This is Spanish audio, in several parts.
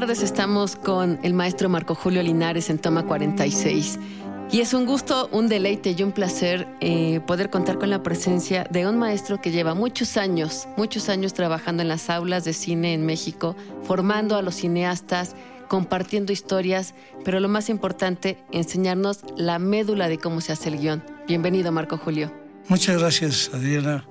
Tardes. Estamos con el maestro Marco Julio Linares en Toma 46. Y es un gusto, un deleite y un placer eh, poder contar con la presencia de un maestro que lleva muchos años, muchos años trabajando en las aulas de cine en México, formando a los cineastas, compartiendo historias, pero lo más importante, enseñarnos la médula de cómo se hace el guion. Bienvenido, Marco Julio. Muchas gracias, Adriana.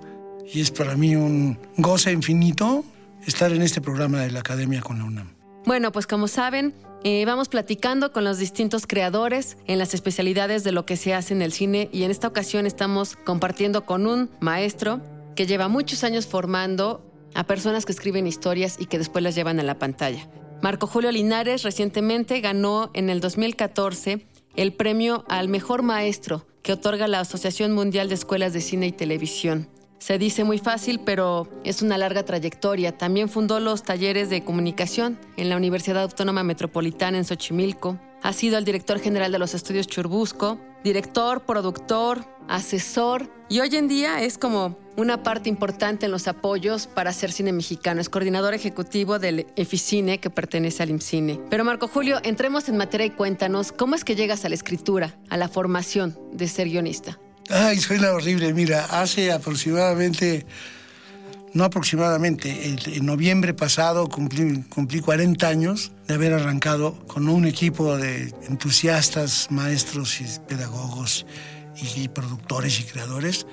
Y es para mí un goce infinito estar en este programa de la Academia con la UNAM. Bueno, pues como saben, eh, vamos platicando con los distintos creadores en las especialidades de lo que se hace en el cine y en esta ocasión estamos compartiendo con un maestro que lleva muchos años formando a personas que escriben historias y que después las llevan a la pantalla. Marco Julio Linares recientemente ganó en el 2014 el premio al mejor maestro que otorga la Asociación Mundial de Escuelas de Cine y Televisión. Se dice muy fácil, pero es una larga trayectoria. También fundó los talleres de comunicación en la Universidad Autónoma Metropolitana en Xochimilco. Ha sido el director general de los estudios Churbusco, director, productor, asesor y hoy en día es como una parte importante en los apoyos para hacer cine mexicano. Es coordinador ejecutivo del EFICINE que pertenece al IMCINE. Pero Marco Julio, entremos en materia y cuéntanos cómo es que llegas a la escritura, a la formación de ser guionista. Ay, suena horrible. Mira, hace aproximadamente, no aproximadamente, en noviembre pasado cumplí, cumplí 40 años de haber arrancado con un equipo de entusiastas, maestros y pedagogos y productores y creadores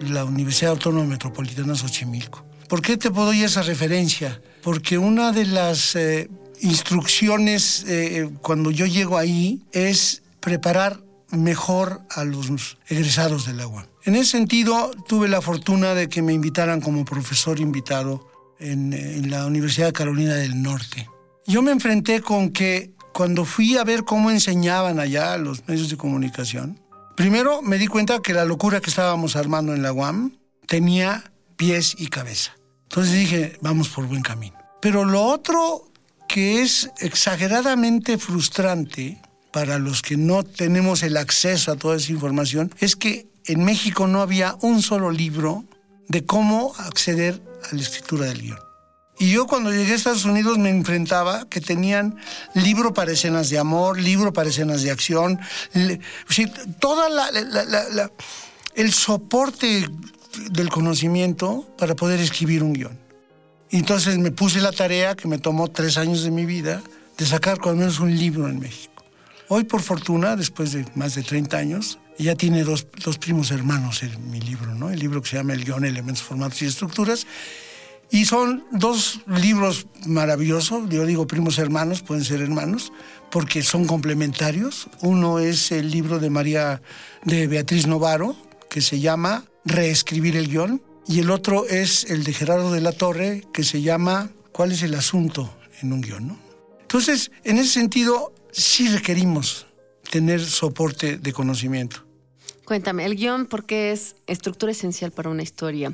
la Universidad Autónoma Metropolitana Xochimilco. ¿Por qué te doy esa referencia? Porque una de las eh, instrucciones eh, cuando yo llego ahí es preparar mejor a los egresados del agua. En ese sentido, tuve la fortuna de que me invitaran como profesor invitado en, en la Universidad de Carolina del Norte. Yo me enfrenté con que cuando fui a ver cómo enseñaban allá los medios de comunicación, primero me di cuenta que la locura que estábamos armando en la UAM tenía pies y cabeza. Entonces dije, vamos por buen camino. Pero lo otro que es exageradamente frustrante para los que no tenemos el acceso a toda esa información es que en México no había un solo libro de cómo acceder a la escritura del guion. Y yo cuando llegué a Estados Unidos me enfrentaba que tenían libro para escenas de amor, libro para escenas de acción, toda la, el soporte del conocimiento para poder escribir un guion. Entonces me puse la tarea que me tomó tres años de mi vida de sacar al menos un libro en México. Hoy, por fortuna, después de más de 30 años, ya tiene dos, dos primos hermanos en mi libro, ¿no? El libro que se llama El guion, elementos, formatos y estructuras, y son dos libros maravillosos, yo digo primos hermanos, pueden ser hermanos, porque son complementarios. Uno es el libro de María, de Beatriz Novaro, que se llama Reescribir el guion, y el otro es el de Gerardo de la Torre, que se llama ¿Cuál es el asunto en un guion? Entonces, en ese sentido, sí requerimos tener soporte de conocimiento. Cuéntame, el guion, porque es estructura esencial para una historia.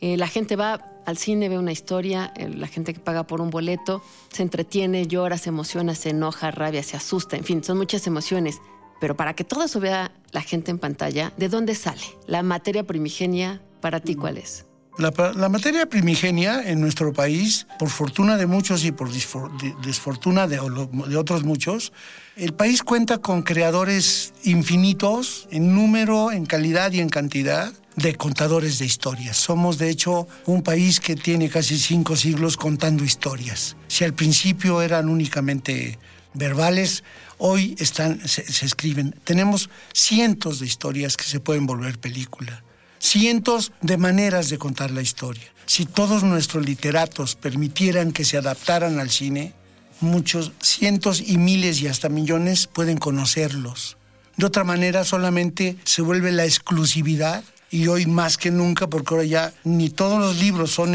Eh, la gente va al cine, ve una historia, eh, la gente que paga por un boleto se entretiene, llora, se emociona, se enoja, rabia, se asusta, en fin, son muchas emociones. Pero para que todo eso vea la gente en pantalla, ¿de dónde sale? La materia primigenia, ¿para ti cuál es? La, materia primigenia en nuestro país, por fortuna de muchos y por desfortuna de, otros muchos, el país cuenta con creadores infinitos en número, en calidad y en cantidad de contadores de historias. Somos, de hecho, un país que tiene casi cinco siglos contando historias. Si al principio eran únicamente verbales, hoy se escriben. Tenemos cientos de historias que se pueden volver película, cientos de maneras de contar la historia. Si todos nuestros literatos permitieran que se adaptaran al cine, muchos, cientos y miles y hasta millones pueden conocerlos. De otra manera, solamente se vuelve la exclusividad y hoy más que nunca, porque ahora ya ni todos los libros son,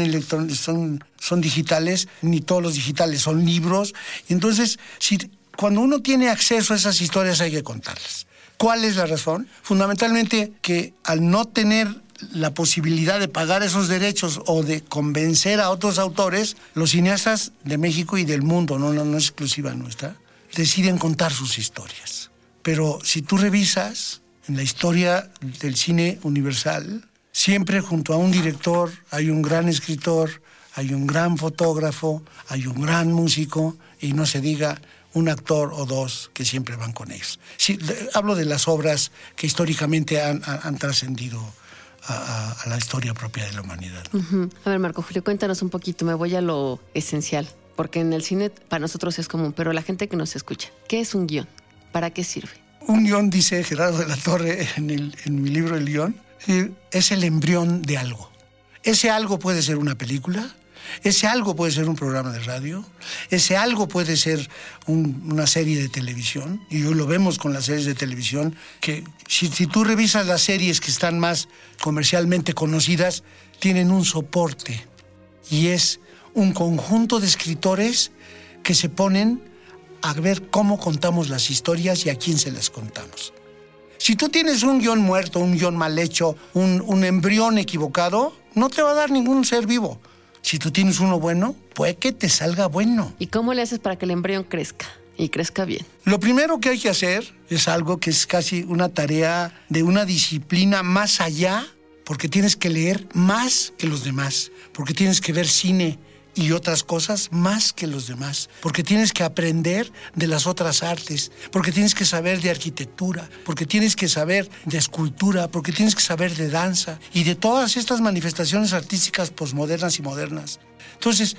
son, son digitales, ni todos los digitales son libros. Entonces, si, cuando uno tiene acceso a esas historias hay que contarlas. ¿Cuál es la razón? Fundamentalmente que al no tener la posibilidad de pagar esos derechos o de convencer a otros autores, los cineastas de México y del mundo, no, no, no es exclusiva nuestra, deciden contar sus historias. Pero si tú revisas en la historia del cine universal, siempre junto a un director hay un gran escritor, hay un gran fotógrafo, hay un gran músico y no se diga un actor o dos que siempre van con ellos. Sí, hablo de las obras que históricamente han, han- han trascendido a, la historia propia de la humanidad. A ver, Marco Julio, cuéntanos un poquito, me voy a lo esencial, porque en el cine para nosotros es común, pero la gente que nos escucha, ¿qué es un guion? ¿Para qué sirve? Un guion, dice Gerardo de la Torre en, el- en mi libro El guion, es el embrión de algo. Ese algo puede ser una película, ese algo puede ser un programa de radio, ese algo puede ser un- una serie de televisión, y hoy lo vemos con las series de televisión, que si, si tú revisas las series que están más comercialmente conocidas, tienen un soporte, y es un conjunto de escritores que se ponen a ver cómo contamos las historias y a quién se las contamos. Si tú tienes un guion muerto, un guion mal hecho, un, un embrión equivocado, no te va a dar ningún ser vivo. Si tú tienes uno bueno, puede que te salga bueno. ¿Y cómo le haces para que el embrión crezca y crezca bien? Lo primero que hay que hacer es algo que es casi una tarea de una disciplina más allá, porque tienes que leer más que los demás, porque tienes que ver cine y otras cosas más que los demás, porque tienes que aprender de las otras artes, porque tienes que saber de arquitectura, porque tienes que saber de escultura, porque tienes que saber de danza y de todas estas manifestaciones artísticas posmodernas y modernas. Entonces,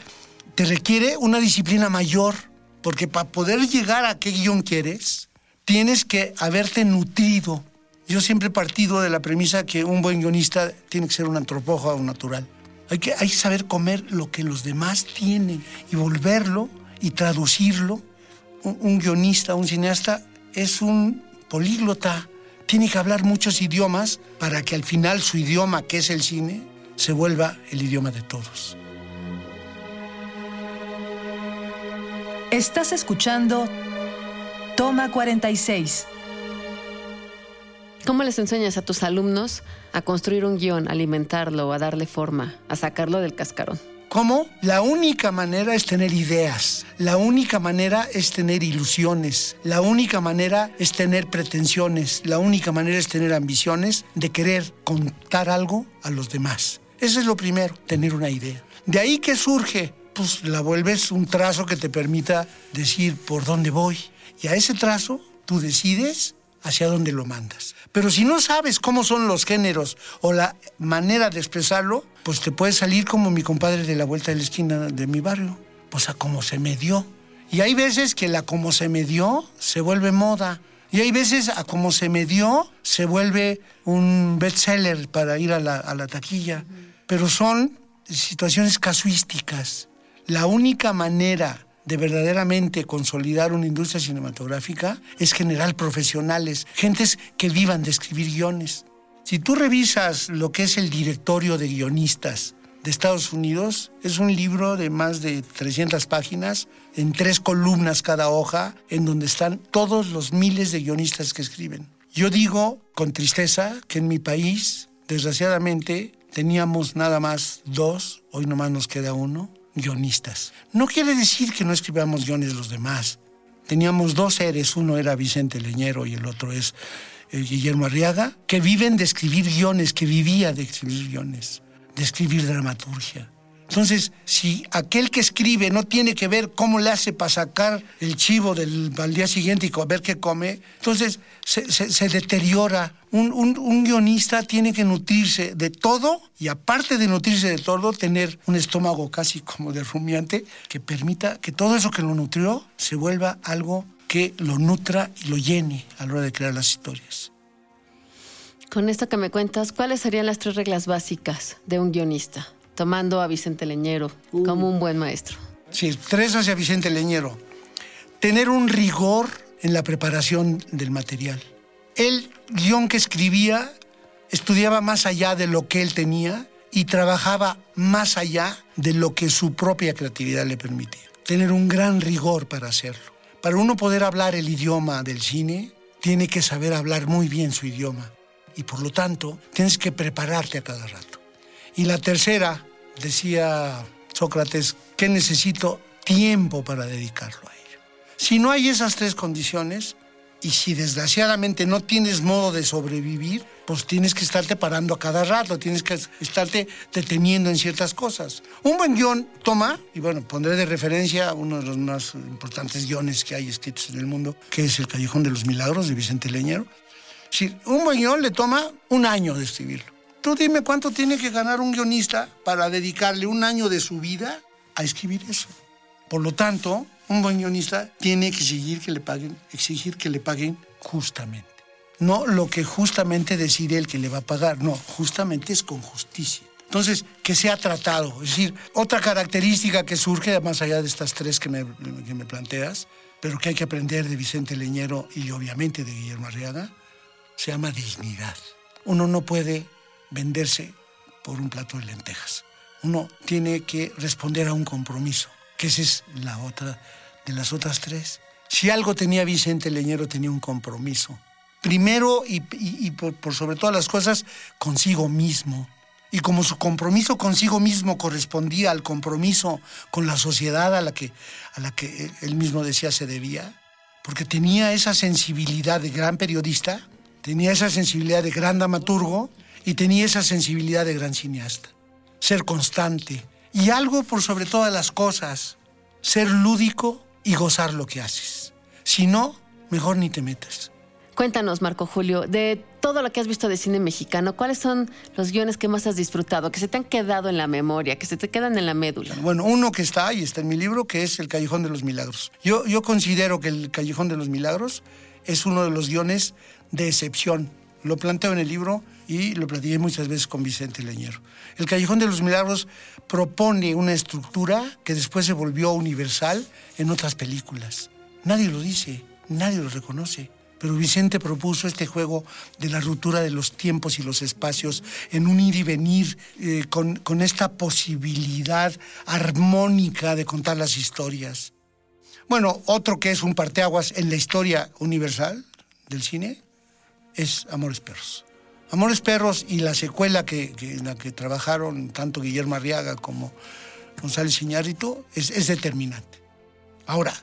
te requiere una disciplina mayor, porque para poder llegar a qué guion quieres, tienes que haberte nutrido. Yo siempre he partido de la premisa que un buen guionista tiene que ser un antropófago natural. Hay que, saber comer lo que los demás tienen y volverlo y traducirlo. Un, un guionista, un cineasta es un políglota. Tiene que hablar muchos idiomas para que al final su idioma, que es el cine, se vuelva el idioma de todos. Estás escuchando Toma 46. ¿Cómo les enseñas a tus alumnos a construir un guion, a alimentarlo, a darle forma, a sacarlo del cascarón? ¿Cómo? La única manera es tener ideas, la única manera es tener ilusiones, la única manera es tener pretensiones, la única manera es tener ambiciones de querer contar algo a los demás. Eso es lo primero, tener una idea. De ahí que surge, pues la vuelves un trazo que te permita decir por dónde voy. Y a ese trazo tú decides hacia dónde lo mandas. Pero si no sabes cómo son los géneros o la manera de expresarlo, pues te puede salir como mi compadre de la vuelta de la esquina de mi barrio, pues a cómo se me dio. Y hay veces que la como se me dio se vuelve moda. Y hay veces a como se me dio se vuelve un bestseller para ir a la, a la taquilla. Pero son situaciones casuísticas. La única manera de verdaderamente consolidar una industria cinematográfica es generar profesionales, gentes que vivan de escribir guiones. Si tú revisas lo que es el directorio de guionistas de Estados Unidos, es un libro de más de 300 páginas, en tres columnas cada hoja, en donde están todos los miles de guionistas que escriben. Yo digo con tristeza que en mi país, desgraciadamente, teníamos nada más dos, hoy nomás nos queda uno, guionistas. No quiere decir que no escribamos guiones los demás. Teníamos dos seres, uno era Vicente Leñero y el otro es eh, Guillermo Arriaga, que viven de escribir guiones, que vivía de escribir guiones, de escribir dramaturgia. Entonces, si aquel que escribe no tiene que ver cómo le hace para sacar el chivo al día siguiente y ver qué come, entonces se, deteriora. Un, un- un guionista tiene que nutrirse de todo y aparte de nutrirse de todo, tener un estómago casi como de rumiante que permita que todo eso que lo nutrió se vuelva algo que lo nutra y lo llene a la hora de crear las historias. Con esto que me cuentas, ¿cuáles serían las tres reglas básicas de un guionista? Tomando a Vicente Leñero como un buen maestro. Sí, tres hacia Vicente Leñero. Tener un rigor en la preparación del material. El guion que escribía estudiaba más allá de lo que él tenía y trabajaba más allá de lo que su propia creatividad le permitía. Tener un gran rigor para hacerlo. Para uno poder hablar el idioma del cine, tiene que saber hablar muy bien su idioma. Y por lo tanto, tienes que prepararte a cada rato. Y la tercera, decía Sócrates, que necesito tiempo para dedicarlo a ello. Si no hay esas tres condiciones, y si desgraciadamente no tienes modo de sobrevivir, pues tienes que estarte parando a cada rato, tienes que estarte deteniendo en ciertas cosas. Un buen guion toma, y bueno, pondré de referencia uno de los más importantes guiones que hay escritos en el mundo, que es El Callejón de los Milagros de Vicente Leñero. Sí, un buen guion le toma un año de escribirlo. Tú dime cuánto tiene que ganar un guionista para dedicarle un año de su vida a escribir eso. Por lo tanto, un buen guionista tiene que exigir que le paguen, exigir que le paguen justamente. No lo que justamente decide el que le va a pagar, no, justamente es con justicia. Entonces, que sea tratado. Es decir, otra característica que surge, más allá de estas tres que me, que me planteas, pero que hay que aprender de Vicente Leñero y obviamente de Guillermo Arriaga, se llama dignidad. Uno no puede venderse por un plato de lentejas. Uno tiene que responder a un compromiso, que esa es la otra de las otras tres. Si algo tenía Vicente Leñero, tenía un compromiso. Primero y, por sobre todas las cosas, consigo mismo. Y como su compromiso consigo mismo correspondía al compromiso con la sociedad a la que, a la que él mismo decía se debía, porque tenía esa sensibilidad de gran periodista, tenía esa sensibilidad de gran dramaturgo y tenía esa sensibilidad de gran cineasta. Ser constante y algo por sobre todas las cosas, ser lúdico y gozar lo que haces. Si no, mejor ni te metas. Cuéntanos, Marco Julio, de todo lo que has visto de cine mexicano, ¿cuáles son los guiones que más has disfrutado, que se te han quedado en la memoria, que se te quedan en la médula? Bueno, uno que está y está en mi libro, que es El Callejón de los Milagros. Yo, yo considero que El Callejón de los Milagros es uno de los guiones de excepción. Lo planteo en el libro y lo platiqué muchas veces con Vicente Leñero. El Callejón de los Milagros propone una estructura que después se volvió universal en otras películas. Nadie lo dice, nadie lo reconoce. Pero Vicente propuso este juego de la ruptura de los tiempos y los espacios en un ir y venir eh, con, con esta posibilidad armónica de contar las historias. Bueno, otro que es un parteaguas en la historia universal del cine es Amores Perros. Amores Perros y la secuela que, en la que trabajaron tanto Guillermo Arriaga como González Iñárritu es, es determinante. Ahora,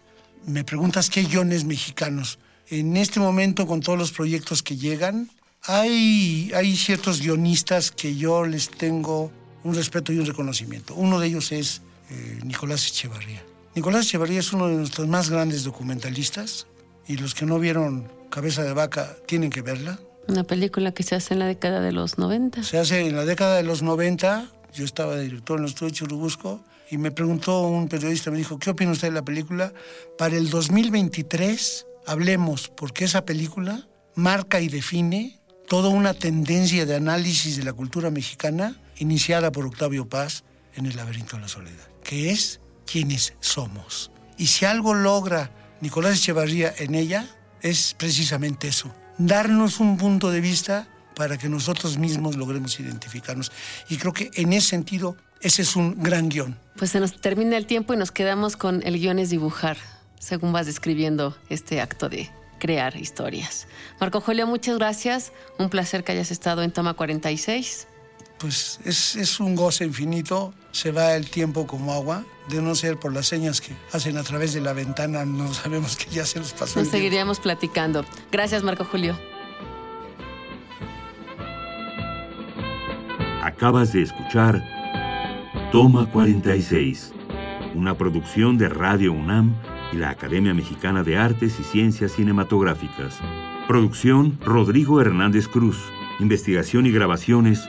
me preguntas qué guiones mexicanos. En este momento, con todos los proyectos que llegan, hay, hay ciertos guionistas que yo les tengo un respeto y un reconocimiento. Uno de ellos es eh, Nicolás Echevarría. Nicolás Echevarría es uno de nuestros más grandes documentalistas y los que no vieron Cabeza de Vaca tienen que verla. Una película que se hace en la década de los 90. Se hace en la década de los 90, yo estaba de director en los estudios de Churubusco, y me preguntó un periodista, me dijo, ¿qué opina usted de la película? Para el 2023 hablemos, porque esa película marca y define toda una tendencia de análisis de la cultura mexicana iniciada por Octavio Paz en El laberinto de la soledad, que es quienes somos. Y si algo logra Nicolás Echevarría en ella, es precisamente eso, darnos un punto de vista para que nosotros mismos logremos identificarnos. Y creo que en ese sentido, ese es un gran guion. Pues se nos termina el tiempo y nos quedamos con el guion es dibujar, según vas describiendo este acto de crear historias. Marco Julio, muchas gracias. Un placer que hayas estado en Toma 46. Pues es, es un goce infinito, se va el tiempo como agua, de no ser por las señas que hacen a través de la ventana, no sabemos que ya se nos pasó. Nos el tiempo. seguiríamos platicando. Gracias, Marco Julio. Acabas de escuchar Toma 46. Una producción de Radio UNAM y la Academia Mexicana de Artes y Ciencias Cinematográficas. Producción Rodrigo Hernández Cruz. Investigación y grabaciones